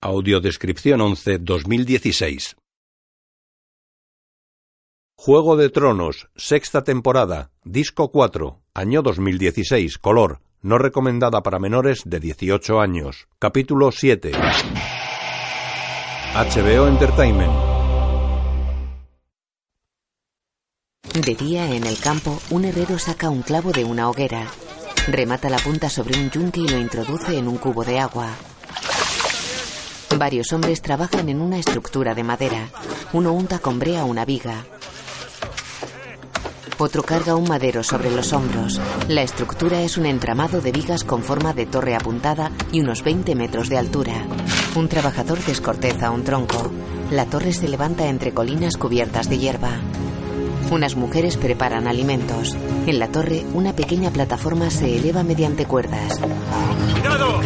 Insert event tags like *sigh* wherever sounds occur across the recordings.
Audiodescripción 11 2016 Juego de Tronos, sexta temporada, disco 4, año 2016, color, no recomendada para menores de 18 años. Capítulo 7. HBO Entertainment. De día, en el campo, un herrero saca un clavo de una hoguera. Remata la punta sobre un yunque y lo introduce en un cubo de agua. Varios hombres trabajan en una estructura de madera. Uno unta con brea una viga. Otro carga un madero sobre los hombros. La estructura es un entramado de vigas con forma de torre apuntada y unos 20 metros de altura. Un trabajador descorteza un tronco. La torre se levanta entre colinas cubiertas de hierba. Unas mujeres preparan alimentos. En la torre, una pequeña plataforma se eleva mediante cuerdas. ¡Cuidado!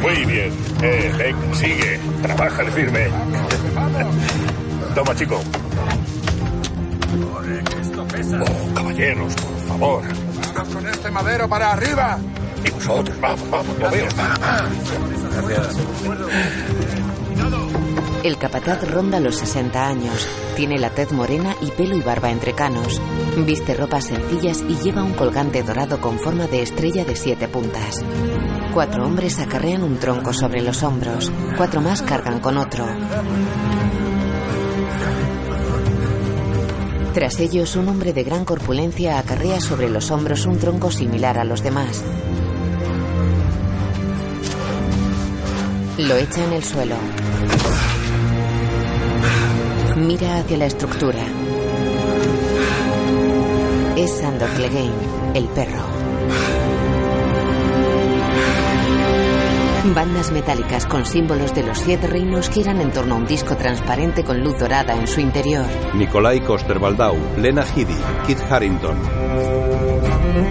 Muy bien. Eh, ven, sigue. Trabaja de firme. Toma, chico. Oh, caballeros, por favor. Con este madero para arriba. Y vosotros, vamos, vamos, lo veo. El capataz ronda los 60 años. Tiene la tez morena y pelo y barba entre canos. Viste ropas sencillas y lleva un colgante dorado con forma de estrella de siete puntas. Cuatro hombres acarrean un tronco sobre los hombros. Cuatro más cargan con otro. Tras ellos, un hombre de gran corpulencia acarrea sobre los hombros un tronco similar a los demás. Lo echa en el suelo. Mira hacia la estructura. Es Sandor Clegane, el perro. Bandas metálicas con símbolos de los siete reinos giran en torno a un disco transparente con luz dorada en su interior. Nikolai Coster-Waldau, Lena Headey, Kit Harrington.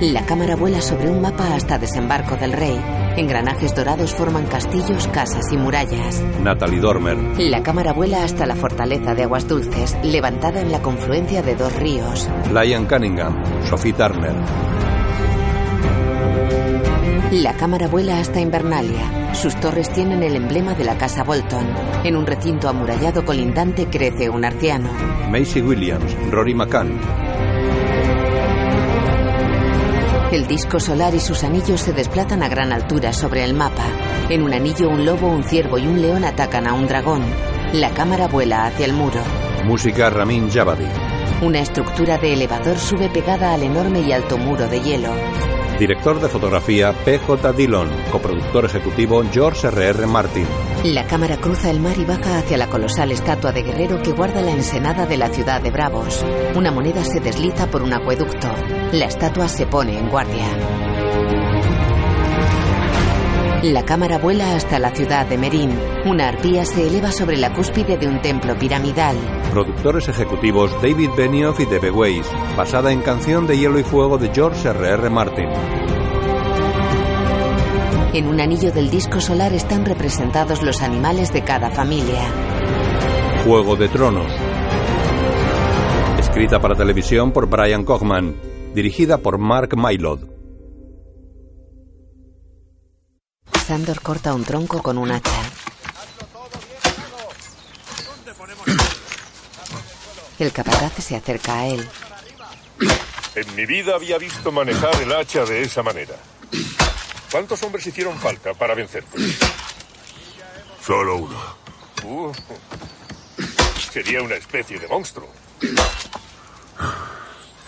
La cámara vuela sobre un mapa hasta desembarco del rey. Engranajes dorados forman castillos, casas y murallas. Natalie Dormer. La cámara vuela hasta la fortaleza de Aguas Dulces, levantada en la confluencia de dos ríos. Lion Cunningham, Sophie Turner. La cámara vuela hasta Invernalia. Sus torres tienen el emblema de la casa Bolton. En un recinto amurallado colindante crece un arciano. Macy Williams, Rory McCann. El disco solar y sus anillos se desplazan a gran altura sobre el mapa. En un anillo un lobo, un ciervo y un león atacan a un dragón. La cámara vuela hacia el muro. Música Ramin Javadi. Una estructura de elevador sube pegada al enorme y alto muro de hielo. Director de fotografía P.J. Dillon. Coproductor ejecutivo George R.R. Martin. La cámara cruza el mar y baja hacia la colosal estatua de guerrero que guarda la ensenada de la ciudad de Bravos. Una moneda se desliza por un acueducto. La estatua se pone en guardia. La cámara vuela hasta la ciudad de Merín. Una arpía se eleva sobre la cúspide de un templo piramidal. Productores ejecutivos David Benioff y Debe Weiss. Basada en Canción de Hielo y Fuego de George R.R. Martin. En un anillo del disco solar están representados los animales de cada familia. Juego de Tronos. Escrita para televisión por Brian Kochman. Dirigida por Mark Mylod. Sandor corta un tronco con un hacha. El capataz se acerca a él. En mi vida había visto manejar el hacha de esa manera. ¿Cuántos hombres hicieron falta para vencerte? Solo uno. Uh, sería una especie de monstruo.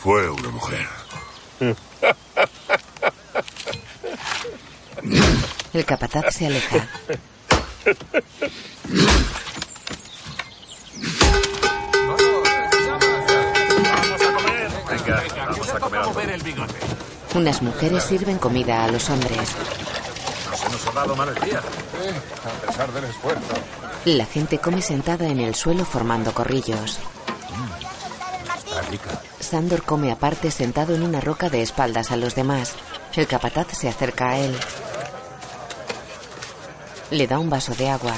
Fue una mujer. *laughs* El capataz se aleja. Venga, vamos a comer algo. Unas mujeres sirven comida a los hombres. Se nos ha dado mal el día. a pesar del esfuerzo. La gente come sentada en el suelo formando corrillos. Rica. Sandor come aparte sentado en una roca de espaldas a los demás. El capataz se acerca a él. Le da un vaso de agua.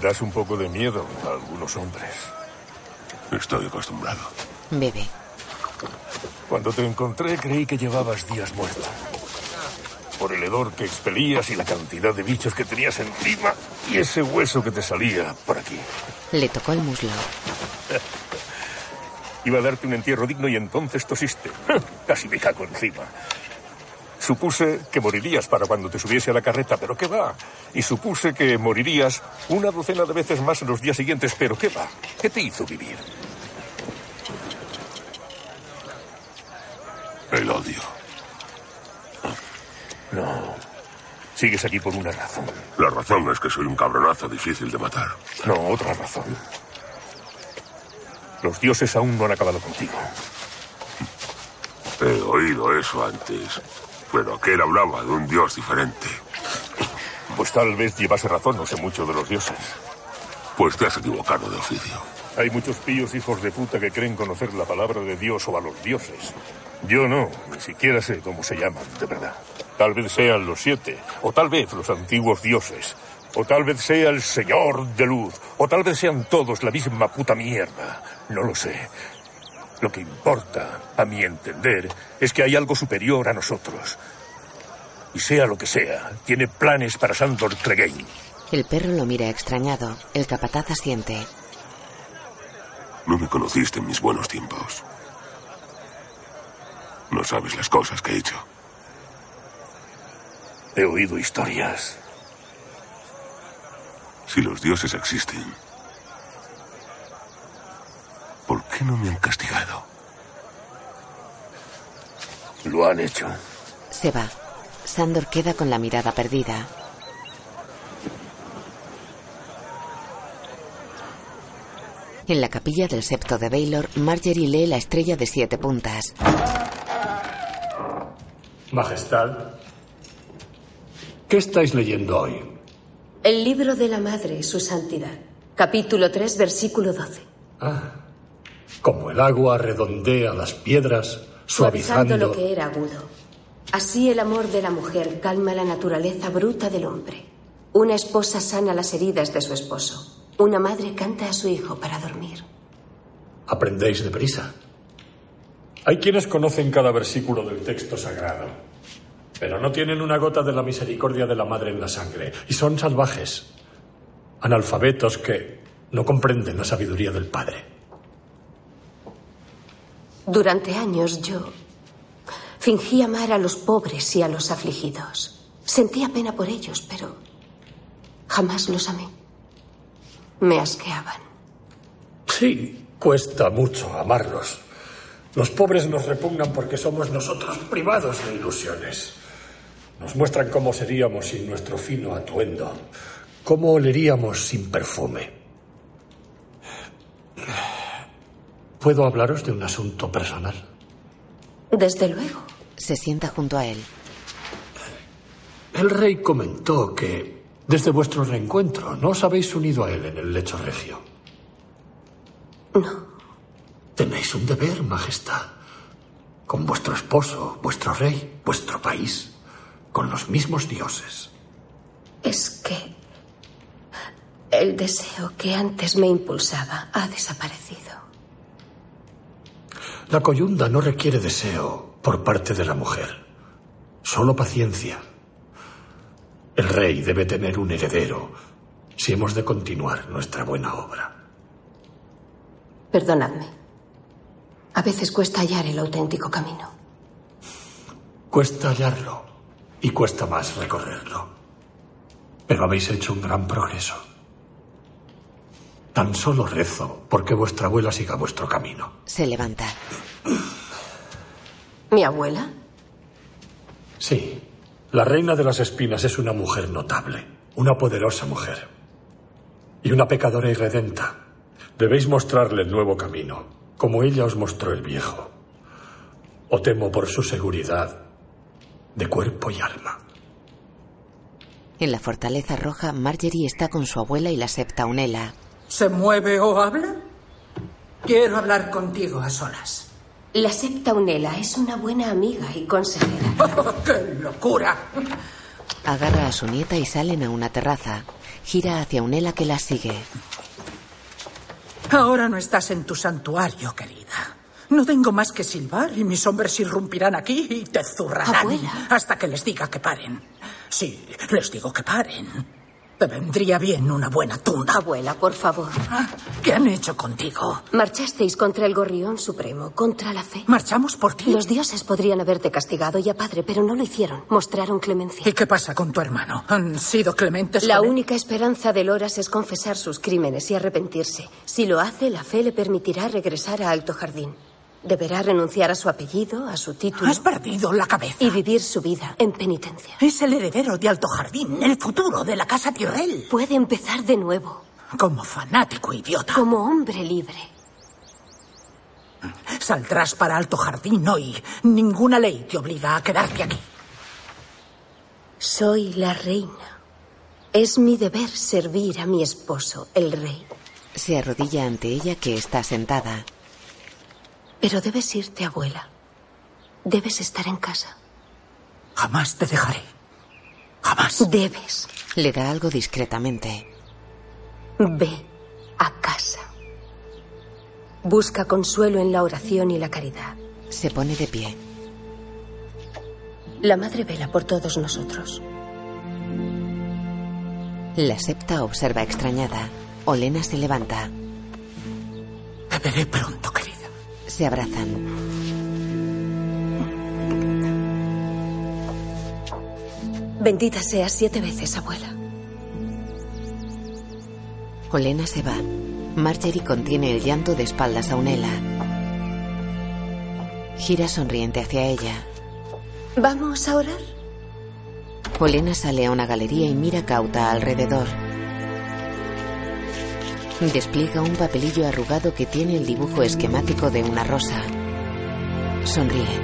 Das un poco de miedo a algunos hombres. Estoy acostumbrado. Bebe. Cuando te encontré creí que llevabas días muerto. por el hedor que expelías y la cantidad de bichos que tenías encima y ese hueso que te salía por aquí. Le tocó el muslo. *laughs* Iba a darte un entierro digno y entonces tosiste. *laughs* Casi me cago encima. Supuse que morirías para cuando te subiese a la carreta, pero ¿qué va? Y supuse que morirías una docena de veces más en los días siguientes, pero ¿qué va? ¿Qué te hizo vivir? El odio. No. Sigues aquí por una razón. La razón es que soy un cabronazo difícil de matar. No, otra razón. Los dioses aún no han acabado contigo. He oído eso antes, pero aquel hablaba de un dios diferente. Pues tal vez llevase razón, no sé mucho de los dioses. Pues te has equivocado de oficio. Hay muchos pillos hijos de puta que creen conocer la palabra de Dios o a los dioses. Yo no, ni siquiera sé cómo se llaman, de verdad. Tal vez sean los siete, o tal vez los antiguos dioses, o tal vez sea el Señor de Luz, o tal vez sean todos la misma puta mierda. No lo sé. Lo que importa, a mi entender, es que hay algo superior a nosotros. Y sea lo que sea, tiene planes para Sandor Clegane. El perro lo mira extrañado. El capataz asiente. No me conociste en mis buenos tiempos. No sabes las cosas que he hecho. He oído historias. Si los dioses existen, ¿por qué no me han castigado? Lo han hecho. Se va. Sandor queda con la mirada perdida. En la capilla del septo de Baylor, Marjorie lee la estrella de siete puntas. Majestad, ¿qué estáis leyendo hoy? El libro de la Madre, Su Santidad. Capítulo 3, versículo 12. Ah, como el agua redondea las piedras, suavizando... lo que era agudo. Así el amor de la mujer calma la naturaleza bruta del hombre. Una esposa sana las heridas de su esposo. Una madre canta a su hijo para dormir. Aprendéis deprisa. Hay quienes conocen cada versículo del texto sagrado, pero no tienen una gota de la misericordia de la madre en la sangre y son salvajes, analfabetos que no comprenden la sabiduría del Padre. Durante años yo fingí amar a los pobres y a los afligidos. Sentía pena por ellos, pero jamás los amé. Me asqueaban. Sí, cuesta mucho amarlos. Los pobres nos repugnan porque somos nosotros privados de ilusiones. Nos muestran cómo seríamos sin nuestro fino atuendo, cómo oleríamos sin perfume. ¿Puedo hablaros de un asunto personal? Desde luego. Se sienta junto a él. El rey comentó que desde vuestro reencuentro no os habéis unido a él en el lecho regio. No. Tenéis un deber, Majestad, con vuestro esposo, vuestro rey, vuestro país, con los mismos dioses. Es que el deseo que antes me impulsaba ha desaparecido. La coyunda no requiere deseo por parte de la mujer, solo paciencia. El rey debe tener un heredero si hemos de continuar nuestra buena obra. Perdonadme. A veces cuesta hallar el auténtico camino. Cuesta hallarlo y cuesta más recorrerlo. Pero habéis hecho un gran progreso. Tan solo rezo porque vuestra abuela siga vuestro camino. Se levanta. ¿Mi abuela? Sí. La reina de las espinas es una mujer notable, una poderosa mujer. Y una pecadora irredenta. Debéis mostrarle el nuevo camino, como ella os mostró el viejo. O temo por su seguridad de cuerpo y alma. En la fortaleza roja, Marjorie está con su abuela y la septa Unela. ¿Se mueve o habla? Quiero hablar contigo a solas. La septa Unela es una buena amiga y consejera. *laughs* Oh, ¡Qué locura! Agarra a su nieta y salen a una terraza. Gira hacia Unela que la sigue. Ahora no estás en tu santuario, querida. No tengo más que silbar y mis hombres irrumpirán aquí y te zurrarán Abuela. hasta que les diga que paren. Sí, les digo que paren. Te vendría bien una buena tunda. Abuela, por favor. ¿Qué han hecho contigo? Marchasteis contra el gorrión supremo, contra la fe. Marchamos por ti. Los dioses podrían haberte castigado y a padre, pero no lo hicieron. Mostraron clemencia. ¿Y qué pasa con tu hermano? ¿Han sido clementes La con él? única esperanza de Loras es confesar sus crímenes y arrepentirse. Si lo hace, la fe le permitirá regresar a Alto Jardín. Deberá renunciar a su apellido, a su título. Has perdido la cabeza. Y vivir su vida en penitencia. Es el heredero de Alto Jardín, el futuro de la casa Tyrell. Puede empezar de nuevo. Como fanático idiota. Como hombre libre. Saldrás para Alto Jardín hoy. Ninguna ley te obliga a quedarte aquí. Soy la reina. Es mi deber servir a mi esposo, el rey. Se arrodilla ante ella que está sentada. Pero debes irte, abuela. Debes estar en casa. Jamás te dejaré. Jamás. Debes. Le da algo discretamente. Ve a casa. Busca consuelo en la oración y la caridad. Se pone de pie. La madre vela por todos nosotros. La septa observa extrañada. Olena se levanta. Te veré pronto, querida. Se abrazan. Bendita seas siete veces, abuela. Olena se va. Marjorie contiene el llanto de espaldas a Unela. Gira sonriente hacia ella. ¿Vamos a orar? Olena sale a una galería y mira cauta alrededor. Despliega un papelillo arrugado que tiene el dibujo esquemático de una rosa. Sonríe.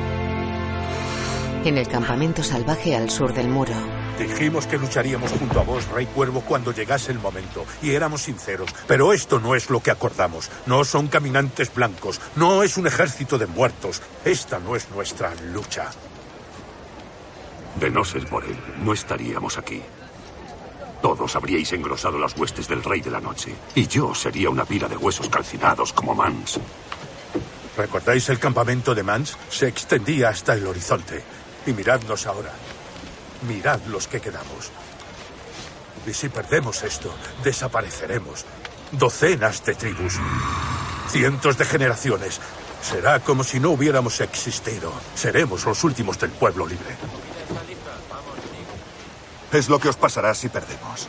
En el campamento salvaje al sur del muro. Dijimos que lucharíamos junto a vos, Rey Cuervo, cuando llegase el momento, y éramos sinceros. Pero esto no es lo que acordamos. No son caminantes blancos, no es un ejército de muertos. Esta no es nuestra lucha. De no ser por él, no estaríamos aquí. Todos habríais engrosado las huestes del Rey de la Noche, y yo sería una pila de huesos calcinados como Mans. ¿Recordáis el campamento de Mans? Se extendía hasta el horizonte. Y miradnos ahora. Mirad los que quedamos. Y si perdemos esto, desapareceremos. Docenas de tribus. Cientos de generaciones. Será como si no hubiéramos existido. Seremos los últimos del pueblo libre. Es lo que os pasará si perdemos.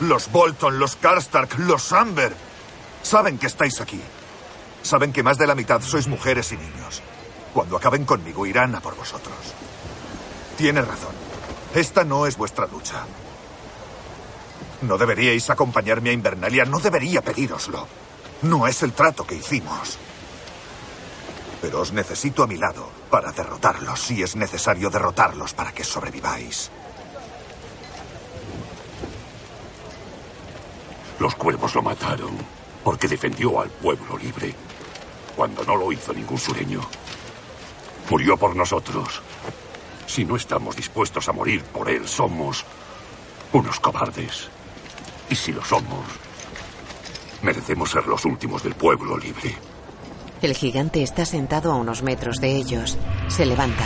Los Bolton, los Karstark, los Amber. Saben que estáis aquí. Saben que más de la mitad sois mujeres y niños. Cuando acaben conmigo irán a por vosotros. Tienes razón. Esta no es vuestra lucha. No deberíais acompañarme a Invernalia. No debería pedíroslo. No es el trato que hicimos. Pero os necesito a mi lado para derrotarlos, si es necesario derrotarlos para que sobreviváis. Los cuervos lo mataron porque defendió al pueblo libre, cuando no lo hizo ningún sureño. Murió por nosotros. Si no estamos dispuestos a morir por él, somos unos cobardes. Y si lo somos, merecemos ser los últimos del pueblo libre. El gigante está sentado a unos metros de ellos. Se levanta.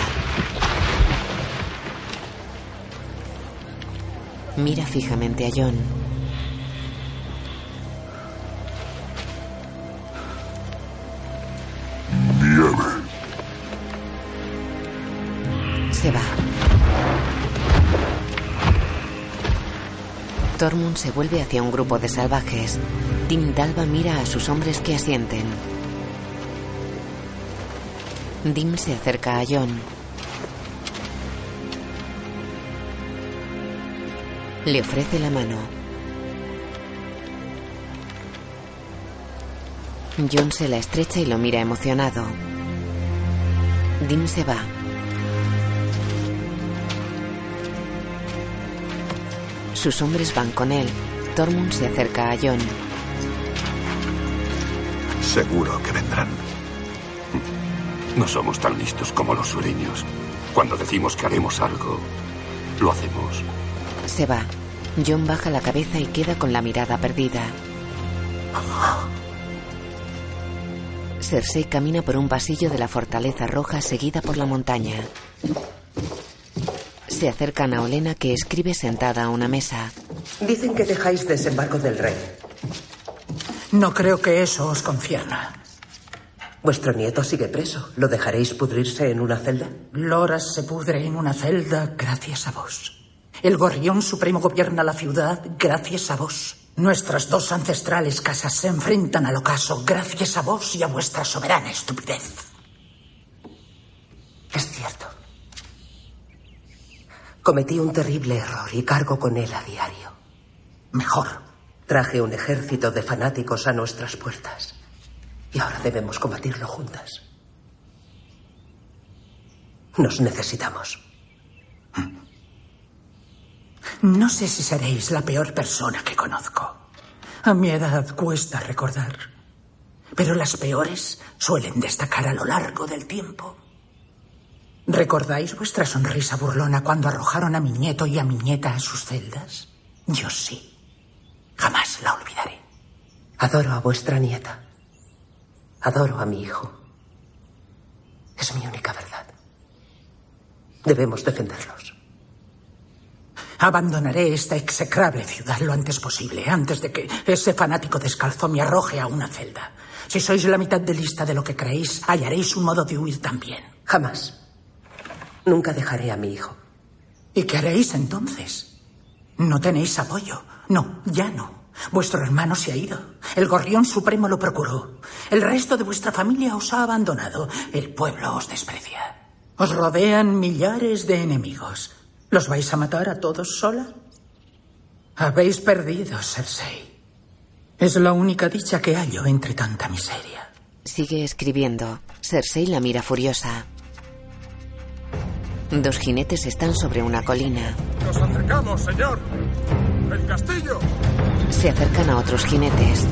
Mira fijamente a John. Nieve. Se va. Tormund se vuelve hacia un grupo de salvajes. Tim Dalva mira a sus hombres que asienten. Dim se acerca a John. Le ofrece la mano. John se la estrecha y lo mira emocionado. Dim se va. Sus hombres van con él. Tormund se acerca a John. Seguro que vendrán. No somos tan listos como los sureños. Cuando decimos que haremos algo, lo hacemos. Se va. John baja la cabeza y queda con la mirada perdida. Cersei camina por un pasillo de la fortaleza roja seguida por la montaña. Se acercan a Olena que escribe sentada a una mesa. Dicen que dejáis desembarco del rey. No creo que eso os concierna. Vuestro nieto sigue preso. ¿Lo dejaréis pudrirse en una celda? Loras se pudre en una celda gracias a vos. El gorrión supremo gobierna la ciudad gracias a vos. Nuestras dos ancestrales casas se enfrentan al ocaso gracias a vos y a vuestra soberana estupidez. Es cierto. Cometí un terrible error y cargo con él a diario. Mejor. Traje un ejército de fanáticos a nuestras puertas. Y ahora debemos combatirlo juntas. Nos necesitamos. No sé si seréis la peor persona que conozco. A mi edad cuesta recordar. Pero las peores suelen destacar a lo largo del tiempo. ¿Recordáis vuestra sonrisa burlona cuando arrojaron a mi nieto y a mi nieta a sus celdas? Yo sí. Jamás la olvidaré. Adoro a vuestra nieta. Adoro a mi hijo. Es mi única verdad. Debemos defenderlos. Abandonaré esta execrable ciudad lo antes posible, antes de que ese fanático descalzo me arroje a una celda. Si sois la mitad de lista de lo que creéis, hallaréis un modo de huir también. Jamás. Nunca dejaré a mi hijo. ¿Y qué haréis entonces? No tenéis apoyo. No, ya no. Vuestro hermano se ha ido. El gorrión supremo lo procuró. El resto de vuestra familia os ha abandonado. El pueblo os desprecia. Os rodean millares de enemigos. ¿Los vais a matar a todos sola? Habéis perdido, Cersei. Es la única dicha que hallo entre tanta miseria. Sigue escribiendo. Cersei la mira furiosa. Dos jinetes están sobre una colina. Nos acercamos, señor. El castillo. Se acercan a otros jinetes.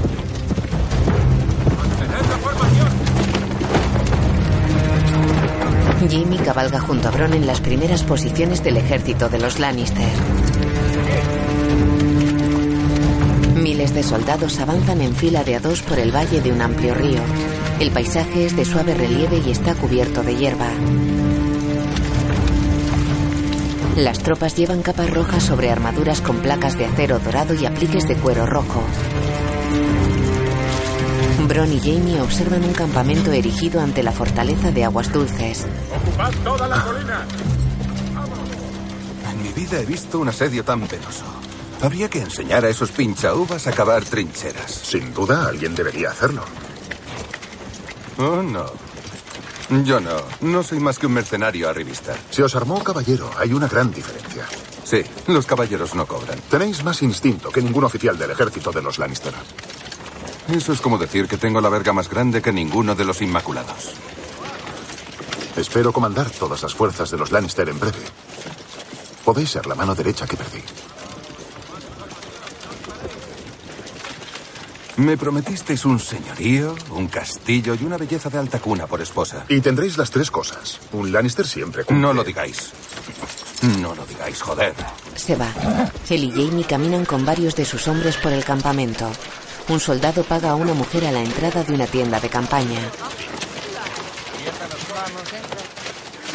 Jamie cabalga junto a Bron en las primeras posiciones del ejército de los Lannister. Miles de soldados avanzan en fila de a dos por el valle de un amplio río. El paisaje es de suave relieve y está cubierto de hierba. Las tropas llevan capas rojas sobre armaduras con placas de acero dorado y apliques de cuero rojo. Bron y Jamie observan un campamento erigido ante la fortaleza de aguas dulces. Ocupad toda la colina. En mi vida he visto un asedio tan penoso. Habría que enseñar a esos pinchauvas a cavar trincheras. Sin duda, alguien debería hacerlo. Oh, no. Yo no. No soy más que un mercenario arribista. Se os armó caballero. Hay una gran diferencia. Sí, los caballeros no cobran. Tenéis más instinto que ningún oficial del ejército de los Lannister. Eso es como decir que tengo la verga más grande que ninguno de los Inmaculados. Espero comandar todas las fuerzas de los Lannister en breve. Podéis ser la mano derecha que perdí. Me prometisteis un señorío, un castillo y una belleza de alta cuna por esposa. Y tendréis las tres cosas. Un Lannister siempre cumple. No lo digáis. No lo digáis, joder. Se va. Él y Jamie caminan con varios de sus hombres por el campamento. Un soldado paga a una mujer a la entrada de una tienda de campaña.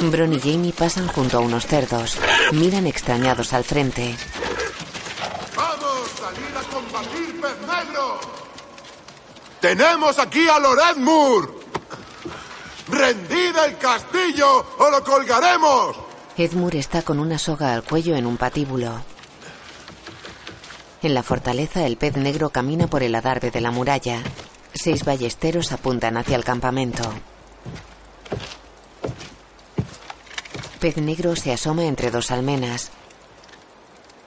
Bron y Jamie pasan junto a unos cerdos. Miran extrañados al frente. ¡Vamos! ¡Salir a combatir, pez negro! ¡Tenemos aquí a Loredmur! ¡Rendid el castillo o lo colgaremos! Edmure está con una soga al cuello en un patíbulo. En la fortaleza, el pez negro camina por el adarve de la muralla. Seis ballesteros apuntan hacia el campamento. Pez negro se asoma entre dos almenas.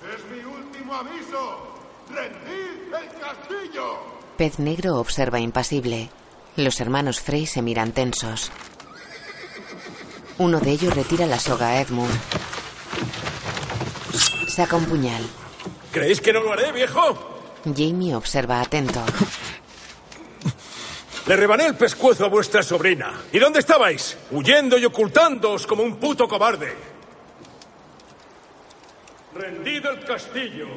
¡Es mi último aviso! ¡Rendid el castillo! Pez negro observa impasible. Los hermanos Frey se miran tensos. Uno de ellos retira la soga a Edmund. Saca un puñal. ¿Creéis que no lo haré, viejo? Jamie observa atento. Le rebané el pescuezo a vuestra sobrina. ¿Y dónde estabais? Huyendo y ocultándoos como un puto cobarde. Rendido el castillo.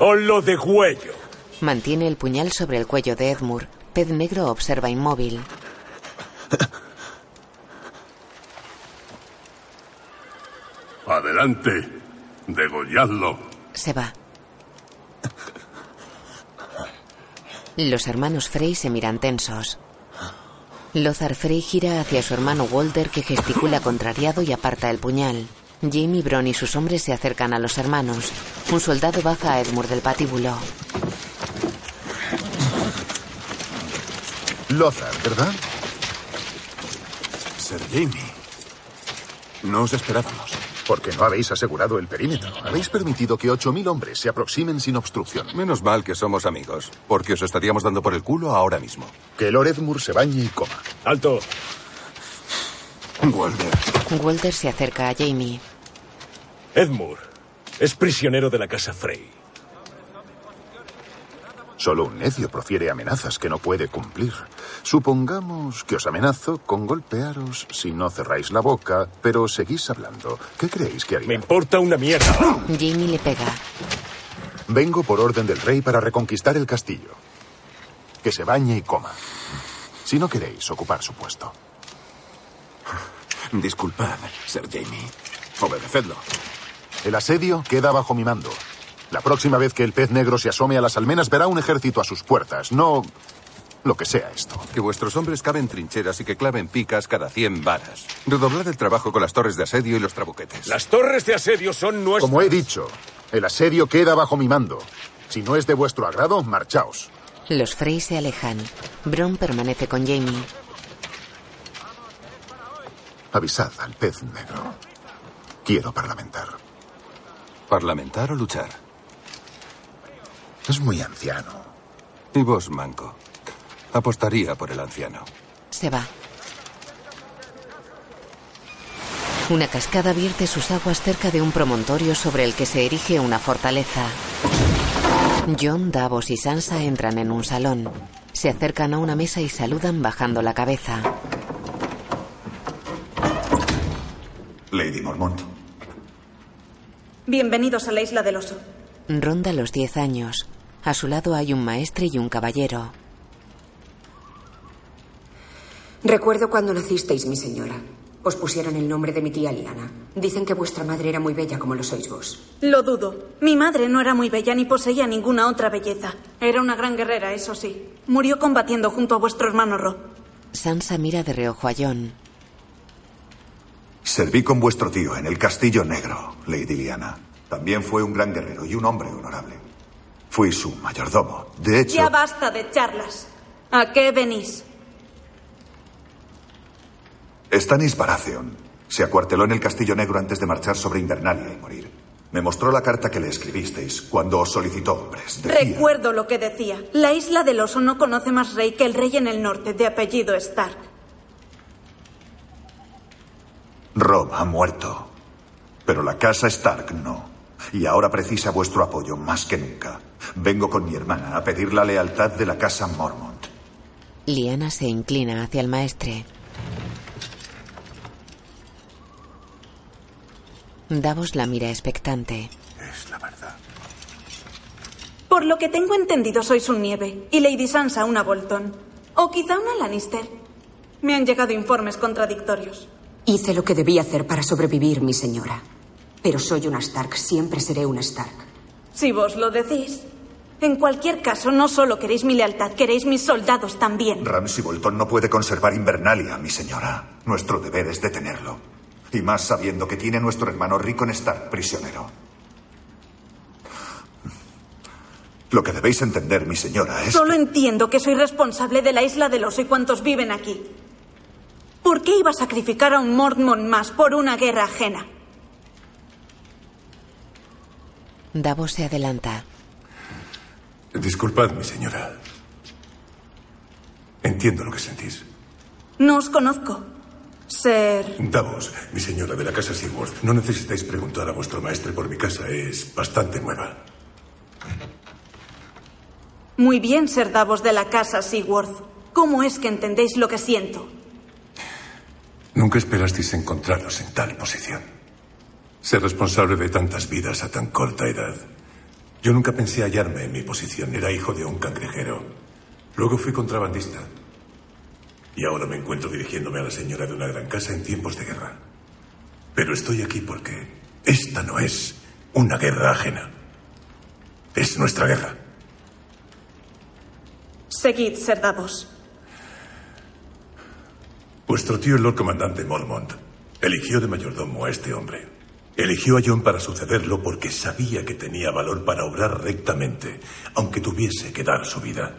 O lo de huello. Mantiene el puñal sobre el cuello de Edmure. Pez negro observa inmóvil. Adelante, degolladlo. Se va. Los hermanos Frey se miran tensos. Lothar Frey gira hacia su hermano Walter que gesticula contrariado y aparta el puñal. Jamie, Bron y sus hombres se acercan a los hermanos. Un soldado baja a Edmure del patíbulo. Lothar, ¿verdad? Sir Jamie. No os esperábamos. Porque no habéis asegurado el perímetro. Habéis permitido que 8.000 hombres se aproximen sin obstrucción. Menos mal que somos amigos, porque os estaríamos dando por el culo ahora mismo. Que Lord Edmure se bañe y coma. ¡Alto! Walter. Walter se acerca a Jamie. Edmure es prisionero de la casa Frey. Solo un necio profiere amenazas que no puede cumplir. Supongamos que os amenazo con golpearos si no cerráis la boca, pero seguís hablando. ¿Qué creéis que haría? Me importa una mierda. Jamie le pega. Vengo por orden del rey para reconquistar el castillo. Que se bañe y coma. Si no queréis ocupar su puesto. Disculpad, Sir Jamie. Obedecedlo. El asedio queda bajo mi mando. La próxima vez que el pez negro se asome a las almenas verá un ejército a sus puertas, no lo que sea esto. Que vuestros hombres caben trincheras y que claven picas cada 100 varas. Redoblad el trabajo con las torres de asedio y los trabuquetes. Las torres de asedio son nuestras. Como he dicho, el asedio queda bajo mi mando. Si no es de vuestro agrado, marchaos. Los Frey se alejan. Bron permanece con Jamie. Avisad al pez negro. Quiero parlamentar. ¿Parlamentar o luchar? Es muy anciano. Y vos, manco. Apostaría por el anciano. Se va. Una cascada vierte sus aguas cerca de un promontorio sobre el que se erige una fortaleza. John, Davos y Sansa entran en un salón. Se acercan a una mesa y saludan bajando la cabeza. Lady Mormont. Bienvenidos a la isla del oso. Ronda los diez años. A su lado hay un maestre y un caballero. Recuerdo cuando nacisteis, mi señora. Os pusieron el nombre de mi tía Liana. Dicen que vuestra madre era muy bella como lo sois vos. Lo dudo. Mi madre no era muy bella ni poseía ninguna otra belleza. Era una gran guerrera, eso sí. Murió combatiendo junto a vuestro hermano Rob. Sansa mira de reojo a John. Serví con vuestro tío en el Castillo Negro, Lady Liana. También fue un gran guerrero y un hombre honorable. Fui su mayordomo. De hecho, Ya basta de charlas. ¿A qué venís? Stannis Baratheon se acuarteló en el Castillo Negro antes de marchar sobre Invernalia y morir. Me mostró la carta que le escribisteis cuando os solicitó hombres. Decía, Recuerdo lo que decía. La isla del oso no conoce más rey que el rey en el norte, de apellido Stark. Rob ha muerto. Pero la casa Stark no. Y ahora precisa vuestro apoyo más que nunca. Vengo con mi hermana a pedir la lealtad de la casa Mormont. Liana se inclina hacia el maestre. Davos la mira expectante. Es la verdad. Por lo que tengo entendido, sois un nieve. Y Lady Sansa una Bolton. O quizá una Lannister. Me han llegado informes contradictorios. Hice lo que debía hacer para sobrevivir, mi señora. Pero soy una Stark, siempre seré una Stark. Si vos lo decís. En cualquier caso, no solo queréis mi lealtad, queréis mis soldados también. Ramsay Bolton no puede conservar Invernalia, mi señora. Nuestro deber es detenerlo. Y más sabiendo que tiene nuestro hermano Rickon Stark prisionero. Lo que debéis entender, mi señora, es... Solo entiendo que soy responsable de la isla del oso y cuantos viven aquí. ¿Por qué iba a sacrificar a un Mormont más por una guerra ajena? Davos se adelanta. Disculpad, mi señora. Entiendo lo que sentís. No os conozco. Ser... Davos, mi señora de la casa Seaworth, no necesitáis preguntar a vuestro maestre por mi casa, es bastante nueva. Muy bien ser Davos de la casa Seaworth. ¿Cómo es que entendéis lo que siento? Nunca esperasteis encontraros en tal posición. Ser responsable de tantas vidas a tan corta edad. Yo nunca pensé hallarme en mi posición. Era hijo de un cangrejero. Luego fui contrabandista. Y ahora me encuentro dirigiéndome a la señora de una gran casa en tiempos de guerra. Pero estoy aquí porque esta no es una guerra ajena. Es nuestra guerra. Seguid, ser dados. Vuestro tío, el Lord Comandante Mormont, eligió de mayordomo a este hombre. Eligió a John para sucederlo porque sabía que tenía valor para obrar rectamente, aunque tuviese que dar su vida.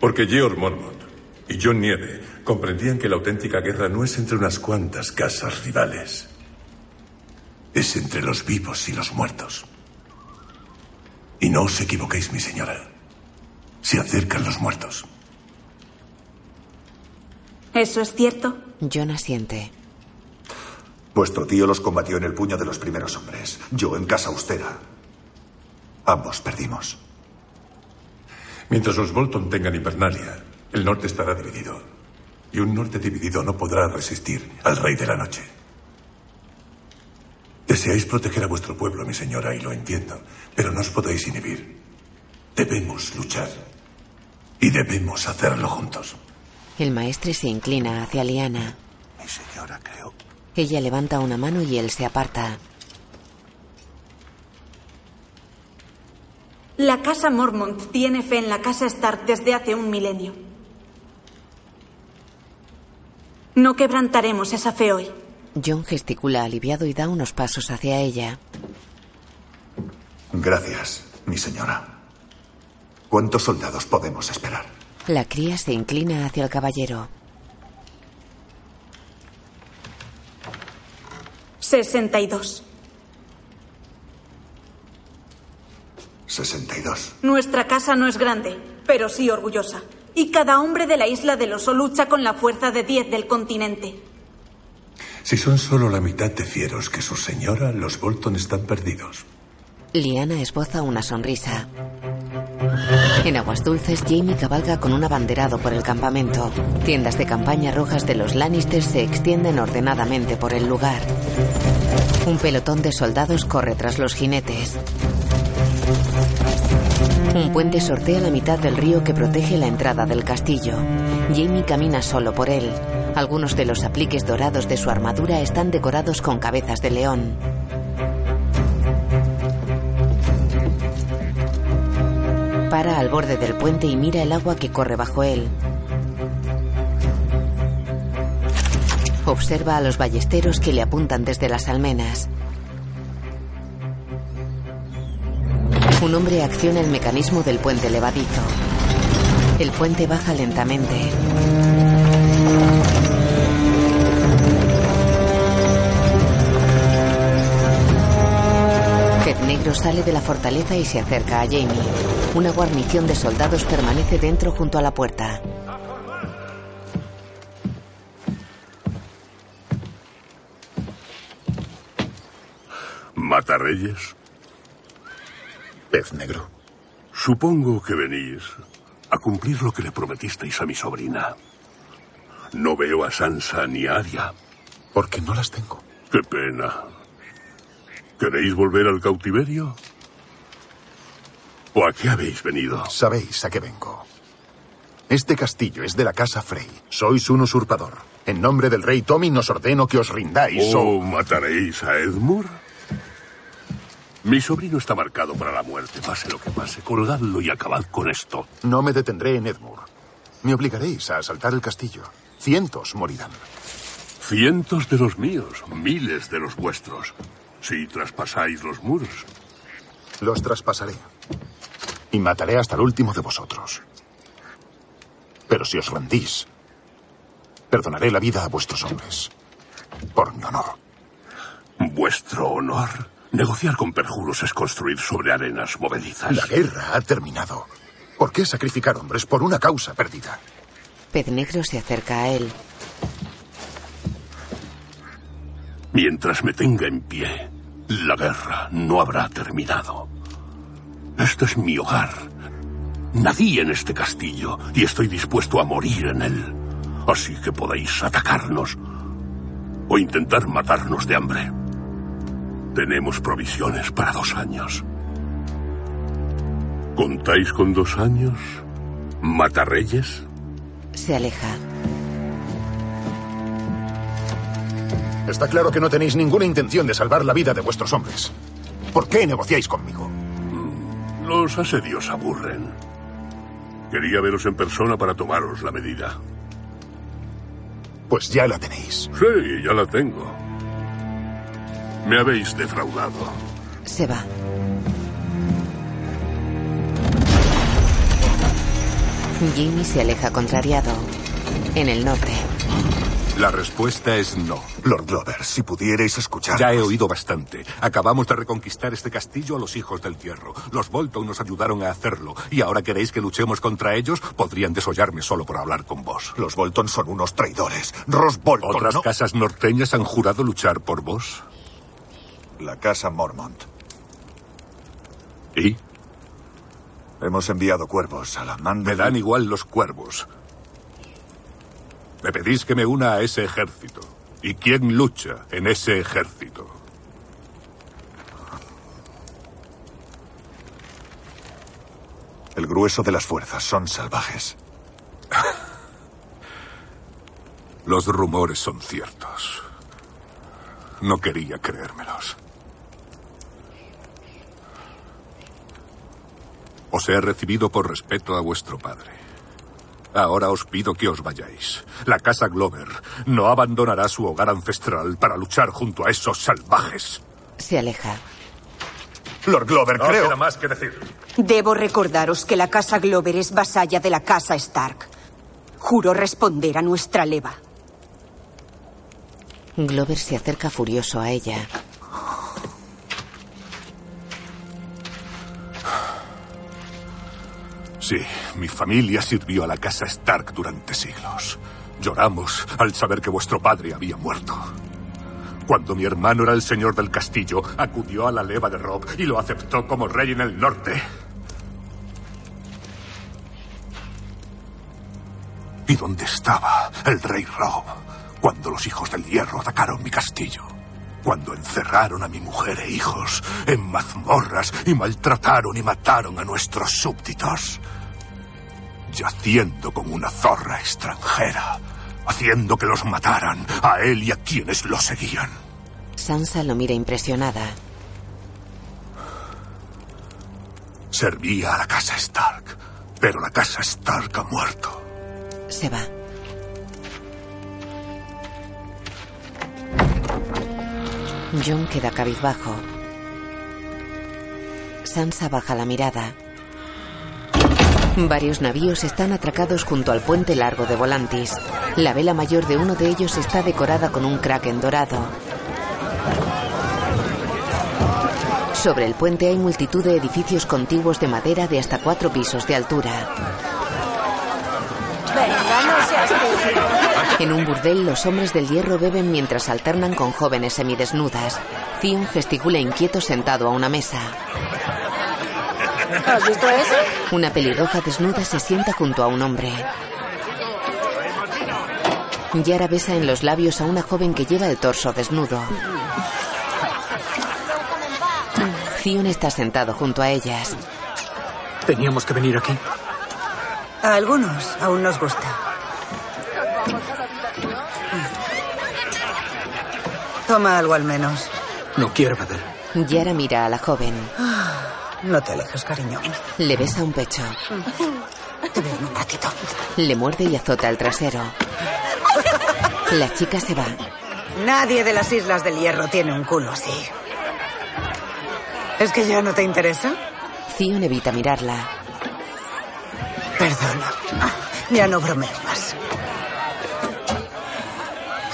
Porque George Mormont y John Nieve comprendían que la auténtica guerra no es entre unas cuantas casas rivales. Es entre los vivos y los muertos. Y no os equivoquéis, mi señora. Se acercan los muertos. ¿Eso es cierto? John asiente. Vuestro tío los combatió en el puño de los primeros hombres. Yo en casa austera. Ambos perdimos. Mientras los Bolton tengan Invernalia, el norte estará dividido. Y un norte dividido no podrá resistir al rey de la noche. Deseáis proteger a vuestro pueblo, mi señora, y lo entiendo, pero no os podéis inhibir. Debemos luchar. Y debemos hacerlo juntos. El maestre se inclina hacia Liana. Mi señora, creo. Ella levanta una mano y él se aparta. La casa Mormont tiene fe en la casa Stark desde hace un milenio. No quebrantaremos esa fe hoy. John gesticula aliviado y da unos pasos hacia ella. Gracias, mi señora. ¿Cuántos soldados podemos esperar? La cría se inclina hacia el caballero. 62. 62. Nuestra casa no es grande, pero sí orgullosa. Y cada hombre de la isla del oso lucha con la fuerza de 10 del continente. Si son solo la mitad de fieros que su señora, los Bolton están perdidos. Liana esboza una sonrisa. En aguas dulces, Jamie cabalga con un abanderado por el campamento. Tiendas de campaña rojas de los Lannisters se extienden ordenadamente por el lugar. Un pelotón de soldados corre tras los jinetes. Un puente sortea la mitad del río que protege la entrada del castillo. Jamie camina solo por él. Algunos de los apliques dorados de su armadura están decorados con cabezas de león. Para al borde del puente y mira el agua que corre bajo él. Observa a los ballesteros que le apuntan desde las almenas. Un hombre acciona el mecanismo del puente levadizo. El puente baja lentamente. Pez Negro sale de la fortaleza y se acerca a Jamie. Una guarnición de soldados permanece dentro junto a la puerta. ¿Matarreyes? Pez negro. Supongo que venís a cumplir lo que le prometisteis a mi sobrina. No veo a Sansa ni a Arya. Porque no las tengo. Qué pena. ¿Queréis volver al cautiverio? ¿O a qué habéis venido? Sabéis a qué vengo. Este castillo es de la casa Frey. Sois un usurpador. En nombre del rey Tommy nos ordeno que os rindáis ¿O mataréis a Edmure? Mi sobrino está marcado para la muerte, pase lo que pase. Colgadlo y acabad con esto. No me detendré en Edmure. Me obligaréis a asaltar el castillo. Cientos morirán. Cientos de los míos, miles de los vuestros. Si traspasáis los muros. Los traspasaré. Y mataré hasta el último de vosotros. Pero si os rendís, perdonaré la vida a vuestros hombres. Por mi honor. ¿Vuestro honor? Negociar con perjuros es construir sobre arenas movedizas. La guerra ha terminado. ¿Por qué sacrificar hombres por una causa perdida? Pez Negro se acerca a él. Mientras me tenga en pie, la guerra no habrá terminado. Este es mi hogar. Nací en este castillo y estoy dispuesto a morir en él. Así que podéis atacarnos o intentar matarnos de hambre. Tenemos provisiones para dos años. ¿Contáis con dos años ¿Matarreyes? Se aleja. Está claro que no tenéis ninguna intención de salvar la vida de vuestros hombres. ¿Por qué negociáis conmigo? Los asedios aburren. Quería veros en persona para tomaros la medida. Pues ya la tenéis. Sí, ya la tengo. Me habéis defraudado. Se va. Jimmy se aleja contrariado. En el norte. La respuesta es no. Lord Glover, si pudierais escuchar. Ya he oído bastante. Acabamos de reconquistar este castillo a los hijos del hierro. Los Bolton nos ayudaron a hacerlo. ¿Y ahora queréis que luchemos contra ellos? Podrían desollarme solo por hablar con vos. Los Bolton son unos traidores. Ross Bolton. ¿Otras no- casas norteñas han jurado luchar por vos? La casa Mormont. ¿Y? Hemos enviado cuervos a la manda. Me dan igual los cuervos. Me pedís que me una a ese ejército. ¿Y quién lucha en ese ejército? El grueso de las fuerzas son salvajes. *laughs* Los rumores son ciertos. No quería creérmelos. Os he recibido por respeto a vuestro padre. Ahora os pido que os vayáis. La casa Glover no abandonará su hogar ancestral para luchar junto a esos salvajes. Se aleja. Lord Glover, No creo. queda más que decir. Debo recordaros que la casa Glover es vasalla de la casa Stark. Juro responder a nuestra leva. Glover se acerca furioso a ella. Sí, mi familia sirvió a la casa Stark durante siglos. Lloramos al saber que vuestro padre había muerto. Cuando mi hermano era el señor del castillo, acudió a la leva de Rob y lo aceptó como rey en el norte. ¿Y dónde estaba el rey Rob cuando los hijos del hierro atacaron mi castillo? Cuando encerraron a mi mujer e hijos en mazmorras y maltrataron y mataron a nuestros súbditos. Yaciendo como una zorra extranjera, haciendo que los mataran a él y a quienes lo seguían. Sansa lo mira impresionada. Servía a la casa Stark, pero la casa Stark ha muerto. Se va. John queda cabizbajo. Sansa baja la mirada. Varios navíos están atracados junto al puente largo de Volantis. La vela mayor de uno de ellos está decorada con un kraken dorado. Sobre el puente hay multitud de edificios contiguos de madera de hasta cuatro pisos de altura. Venga, no seas rígido. En un burdel, los hombres del hierro beben mientras alternan con jóvenes semidesnudas. Theon gesticula inquieto sentado a una mesa. ¿Has visto eso? Una pelirroja desnuda se sienta junto a un hombre. Yara besa en los labios a una joven que lleva el torso desnudo. Theon está sentado junto a ellas. Teníamos que venir aquí. A algunos aún nos gusta. Toma algo al menos. No quiero beber. Yara mira a la joven. No te alejes, cariño. Le besa un pecho. Te veo en un ratito. Le muerde y azota el trasero. La chica se va. Nadie de las Islas del Hierro tiene un culo así. ¿Es que ya no te interesa? Theon evita mirarla. Perdona. Ya no bromeo más.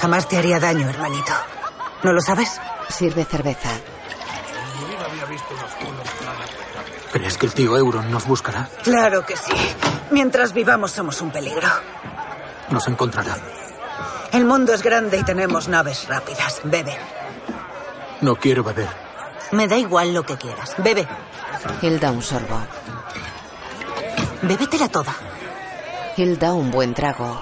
Jamás te haría daño, hermanito. ¿No lo sabes? Sirve cerveza. ¿Crees que el tío Euron nos buscará? Claro que sí. Mientras vivamos somos un peligro. Nos encontrará. El mundo es grande y tenemos naves rápidas. Bebe. No quiero beber. Me da igual lo que quieras. Bebe. Él da un sorbo. Bébetela toda. Él da un buen trago.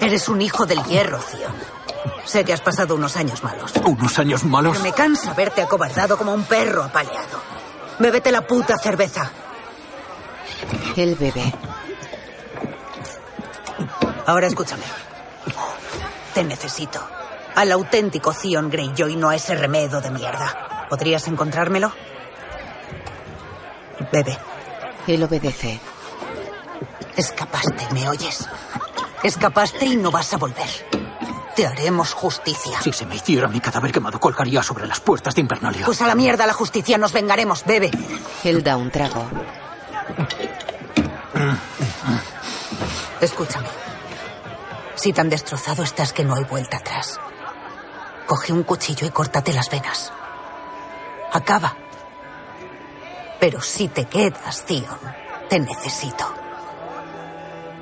Eres un hijo del hierro, Theon. Sé que has pasado unos años malos. ¿Unos años malos? Pero me cansa verte acobardado como un perro apaleado. Bébete la puta cerveza. Él bebe. Ahora escúchame. Te necesito. Al auténtico Theon Greyjoy, no a ese remedo de mierda. ¿Podrías encontrármelo? Bebe. Él obedece. Escapaste, ¿me oyes? Escapaste y no vas a volver. Te haremos justicia. Si se me hiciera mi cadáver quemado, colgaría sobre las puertas de Invernalia. Pues a la mierda la justicia, nos vengaremos. Bebe. Él da un trago. Escúchame. Si tan destrozado estás que no hay vuelta atrás, coge un cuchillo y córtate las venas. Acaba. Pero si te quedas, Theon, te necesito.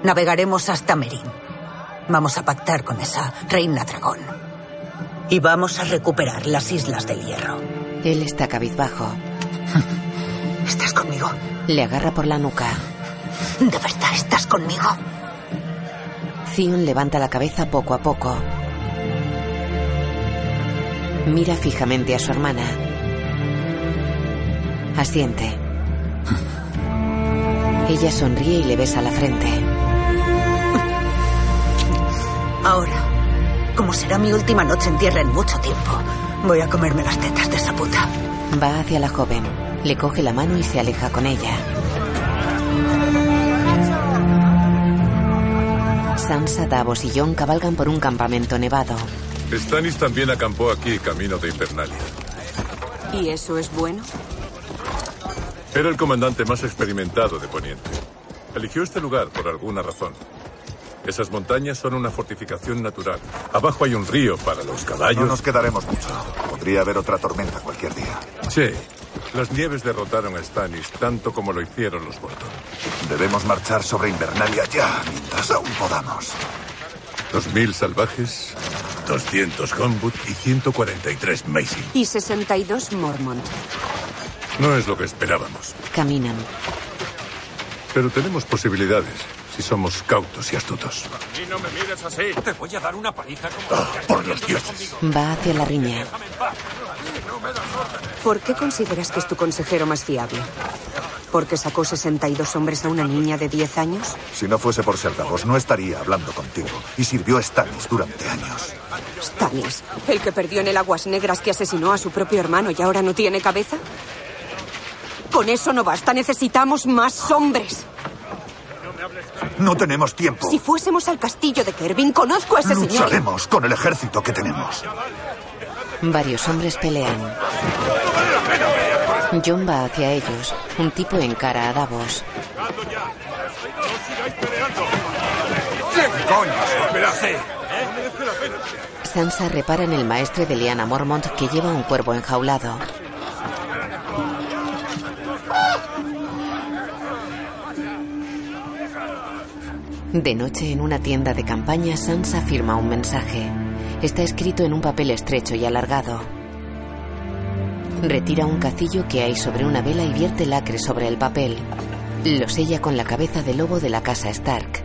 Navegaremos hasta Merín. Vamos a pactar con esa reina dragón. Y vamos a recuperar las Islas del Hierro. Él está cabizbajo. *laughs* ¿Estás conmigo? Le agarra por la nuca. ¿De verdad estás conmigo? Theon levanta la cabeza poco a poco. Mira fijamente a su hermana. Asiente. *laughs* Ella sonríe y le besa la frente. Ahora, como será mi última noche en tierra en mucho tiempo, voy a comerme las tetas de esa puta. Va hacia la joven. Le coge la mano y se aleja con ella. Sansa, Davos y Jon cabalgan por un campamento nevado. Stannis también acampó aquí, camino de Invernalia. ¿Y eso es bueno? Era el comandante más experimentado de Poniente. Eligió este lugar por alguna razón. Esas montañas son una fortificación natural. Abajo hay un río para los caballos. No nos quedaremos mucho. Podría haber otra tormenta cualquier día. Sí. Las nieves derrotaron a Stannis tanto como lo hicieron los Bolton. Debemos marchar sobre Invernalia ya, mientras aún podamos. Dos mil salvajes, 200 Homewood y 143 Macy. Y 62 Mormont. No es lo que esperábamos, Caminan. pero tenemos posibilidades si somos cautos y astutos. Y no me mires así. Te voy a dar una paliza como... por los dioses. Va hacia la riña. ¿Por qué consideras que es tu consejero más fiable? ¿Porque sacó 62 hombres a una niña de 10 años? Si no fuese por ser Davos, no estaría hablando contigo. Y sirvió a Stannis durante años. Stannis, el que perdió en el Aguas Negras que asesinó a su propio hermano y ahora no tiene cabeza. Con eso no basta, necesitamos más hombres. No tenemos tiempo. Si fuésemos al castillo de Kervin, conozco a ese señor. Lucharemos con el ejército que tenemos. Varios hombres pelean. Jon va hacia ellos. Un tipo encara a Davos. Sansa repara en el maestre de Liana Mormont que lleva un cuervo enjaulado. De noche en una tienda de campaña, Sansa firma un mensaje. Está escrito en un papel estrecho y alargado. Retira un cacillo que hay sobre una vela y vierte lacre sobre el papel. Lo sella con la cabeza de lobo de la casa Stark.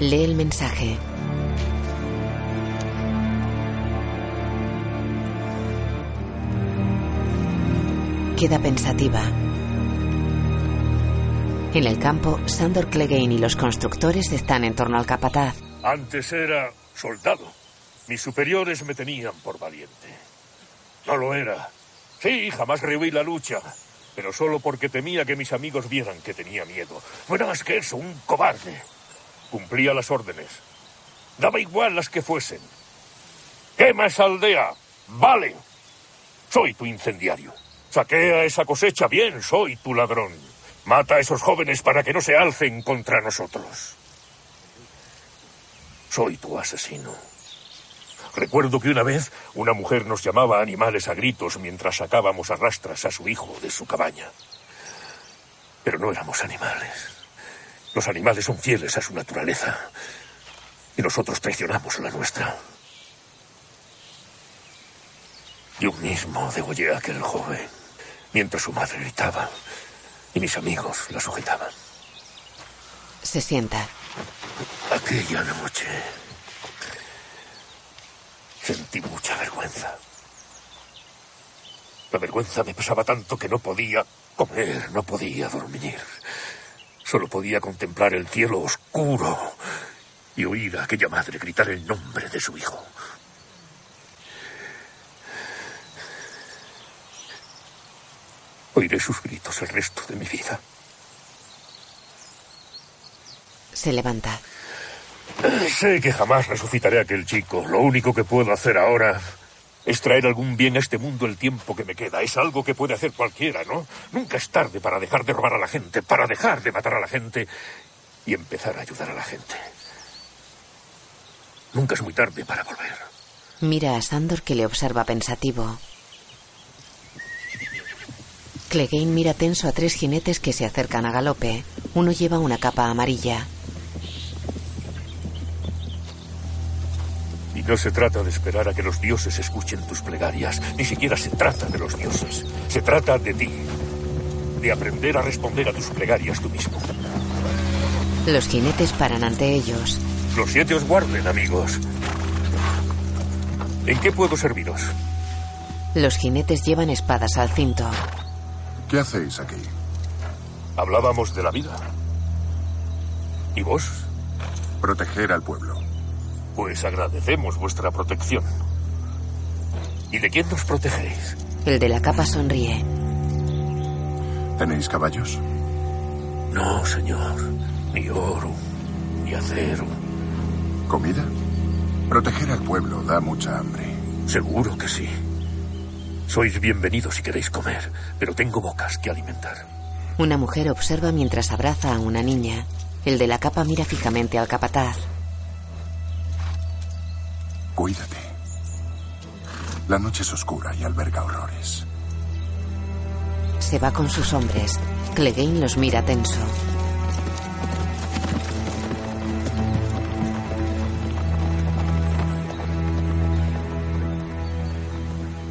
Lee el mensaje. Queda pensativa. En el campo, Sandor Clegane y los constructores están en torno al capataz. Antes era soldado. Mis superiores me tenían por valiente. No lo era. Sí, jamás rehuí la lucha, pero solo porque temía que mis amigos vieran que tenía miedo. No era más que eso, un cobarde. Cumplía las órdenes. Daba igual las que fuesen. Quema esa aldea. Vale. Soy tu incendiario. Saquea esa cosecha bien, soy tu ladrón. Mata a esos jóvenes para que no se alcen contra nosotros. Soy tu asesino. Recuerdo que una vez una mujer nos llamaba animales a gritos mientras sacábamos a rastras a su hijo de su cabaña. Pero no éramos animales. Los animales son fieles a su naturaleza. Y nosotros traicionamos la nuestra. Yo mismo degollé a aquel joven mientras su madre gritaba y mis amigos la sujetaban. Se sienta. Aquella noche sentí mucha vergüenza. La vergüenza me pesaba tanto que no podía comer, no podía dormir. Solo podía contemplar el cielo oscuro y oír a aquella madre gritar el nombre de su hijo. Oiré sus gritos el resto de mi vida. Se levanta. Sé que jamás resucitaré a aquel chico. Lo único que puedo hacer ahora es traer algún bien a este mundo el tiempo que me queda. Es algo que puede hacer cualquiera, ¿no? Nunca es tarde para dejar de robar a la gente, para dejar de matar a la gente y empezar a ayudar a la gente. Nunca es muy tarde para volver. Mira a Sandor que le observa pensativo. Clegane mira tenso a tres jinetes que se acercan a galope. Uno lleva una capa amarilla. Y no se trata de esperar a que los dioses escuchen tus plegarias. Ni siquiera se trata de los dioses. Se trata de ti. De aprender a responder a tus plegarias tú mismo. Los jinetes paran ante ellos. Los siete os guarden, amigos. ¿En qué puedo serviros? Los jinetes llevan espadas al cinto. ¿Qué hacéis aquí? Hablábamos de la vida. ¿Y vos? Proteger al pueblo. Pues agradecemos vuestra protección. ¿Y de quién nos protegéis? El de la capa sonríe. ¿Tenéis caballos? No, señor. Ni oro, ni acero. ¿Comida? Proteger al pueblo da mucha hambre. Seguro que sí. Sois bienvenidos si queréis comer, pero tengo bocas que alimentar. Una mujer observa mientras abraza a una niña. El de la capa mira fijamente al capataz. Cuídate. La noche es oscura y alberga horrores. Se va con sus hombres. Clegane los mira tenso.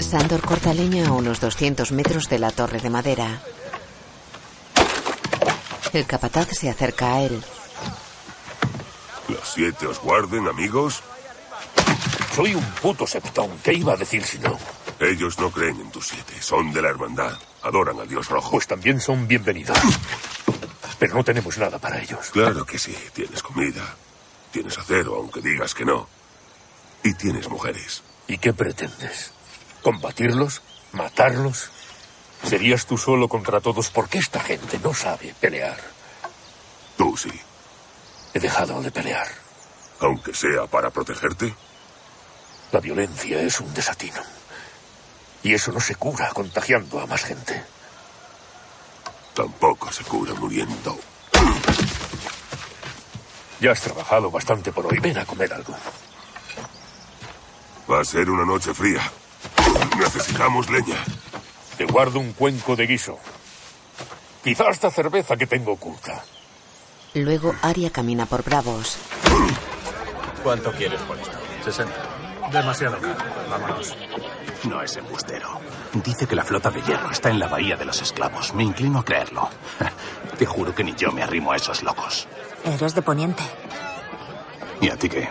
Sandor corta leña a unos 200 metros de la torre de madera. El capataz se acerca a él. Los siete os guarden, amigos. Soy un puto septón. ¿Qué iba a decir si no? Ellos no creen en tus siete. Son de la hermandad. Adoran al dios rojo. Pues también son bienvenidos. Pero no tenemos nada para ellos. Claro que sí. Tienes comida. Tienes acero, aunque digas que no. Y tienes mujeres. ¿Y qué pretendes? ¿Combatirlos? ¿Matarlos? ¿Serías tú solo contra todos? Porque esta gente no sabe pelear. Tú sí. He dejado de pelear. Aunque sea para protegerte. La violencia es un desatino. Y eso no se cura contagiando a más gente. Tampoco se cura muriendo. Ya has trabajado bastante por hoy. Ven a comer algo. Va a ser una noche fría. Necesitamos leña. Te guardo un cuenco de guiso. Quizá hasta cerveza que tengo oculta. Luego Aria camina por Bravos. ¿Cuánto quieres por esto? 60. Demasiado caro. Vámonos. No es embustero. Dice que la flota de hierro está en la bahía de los esclavos. Me inclino a creerlo. *laughs* Te juro que ni yo me arrimo a esos locos. Eres de Poniente. ¿Y a ti qué?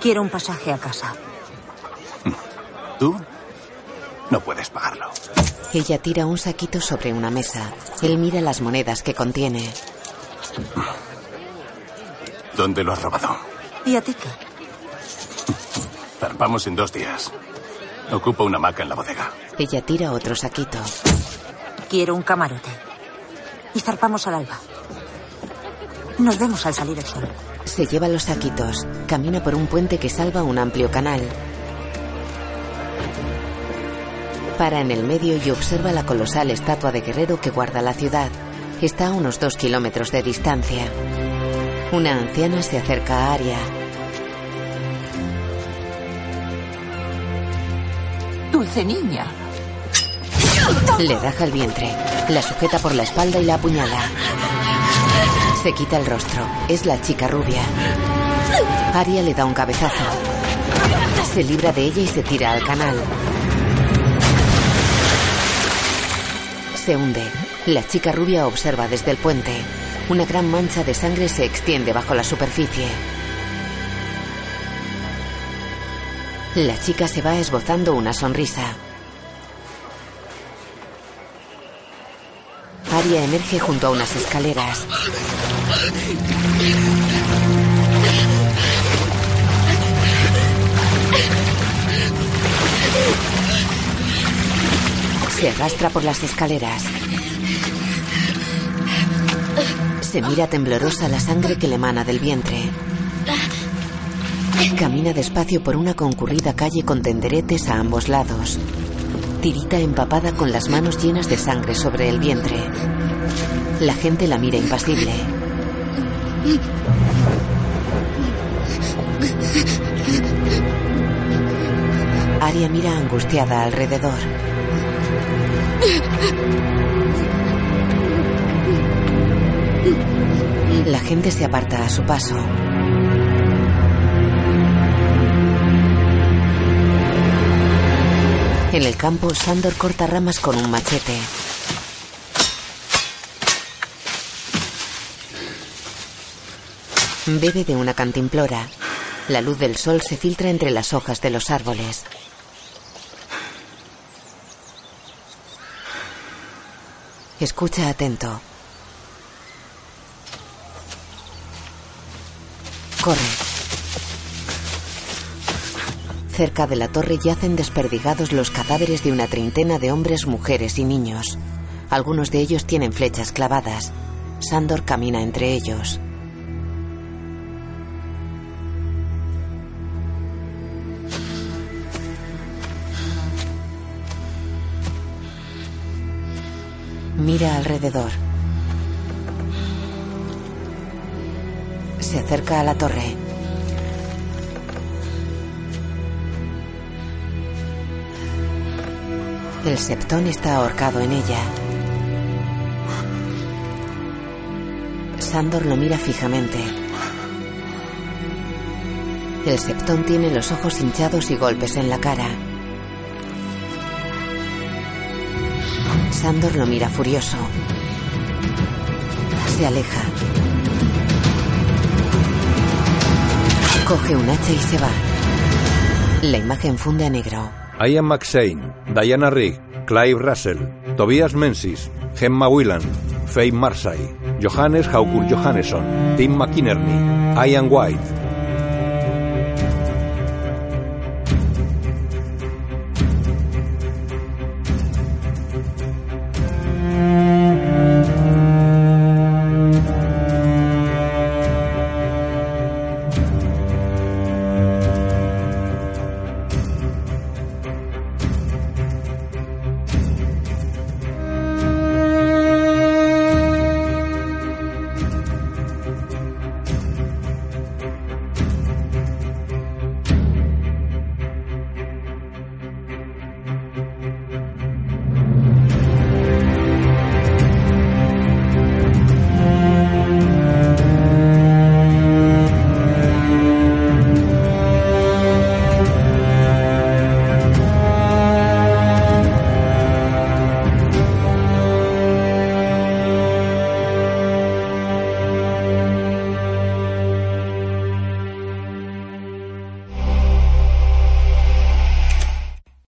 Quiero un pasaje a casa. ¿Tú? No puedes pagarlo. Ella tira un saquito sobre una mesa. Él mira las monedas que contiene. ¿Dónde lo has robado? ¿Y a ti qué? *laughs* Zarpamos en dos días. Ocupo una hamaca en la bodega. Ella tira otro saquito. Quiero un camarote. Y zarpamos al alba. Nos vemos al salir el sol. Se lleva los saquitos. Camina por un puente que salva un amplio canal. Para en el medio y observa la colosal estatua de guerrero que guarda la ciudad. Está a unos dos kilómetros de distancia. Una anciana se acerca a Aria. Dulce niña. Le raja el vientre. La sujeta por la espalda y la apuñala. Se quita el rostro. Es la chica rubia. Aria le da un cabezazo. Se libra de ella y se tira al canal. Se hunde. La chica rubia observa desde el puente. Una gran mancha de sangre se extiende bajo la superficie. La chica se va esbozando una sonrisa. Aria emerge junto a unas escaleras. Se arrastra por las escaleras. Se mira temblorosa la sangre que le emana del vientre. Camina despacio por una concurrida calle con tenderetes a ambos lados. Tirita empapada con las manos llenas de sangre sobre el vientre. La gente la mira impasible. Aria mira angustiada alrededor. La gente se aparta a su paso. En el campo, Sandor corta ramas con un machete. Bebe de una cantimplora. La luz del sol se filtra entre las hojas de los árboles. Escucha atento. Corre. Cerca de la torre yacen desperdigados los cadáveres de una treintena de hombres, mujeres y niños. Algunos de ellos tienen flechas clavadas. Sandor camina entre ellos. Mira alrededor. Se acerca a la torre. El septón está ahorcado en ella. Sandor lo mira fijamente. El septón tiene los ojos hinchados y golpes en la cara. Sandor lo mira furioso. Se aleja. Coge un hacha y se va. La imagen funde a negro. Ian McShane, Diana Rigg, Clive Russell, Tobias Menzies, Gemma Whelan, Faye Marsay, Johannes Haukur Johannesson, Tim McInerney, Ian White,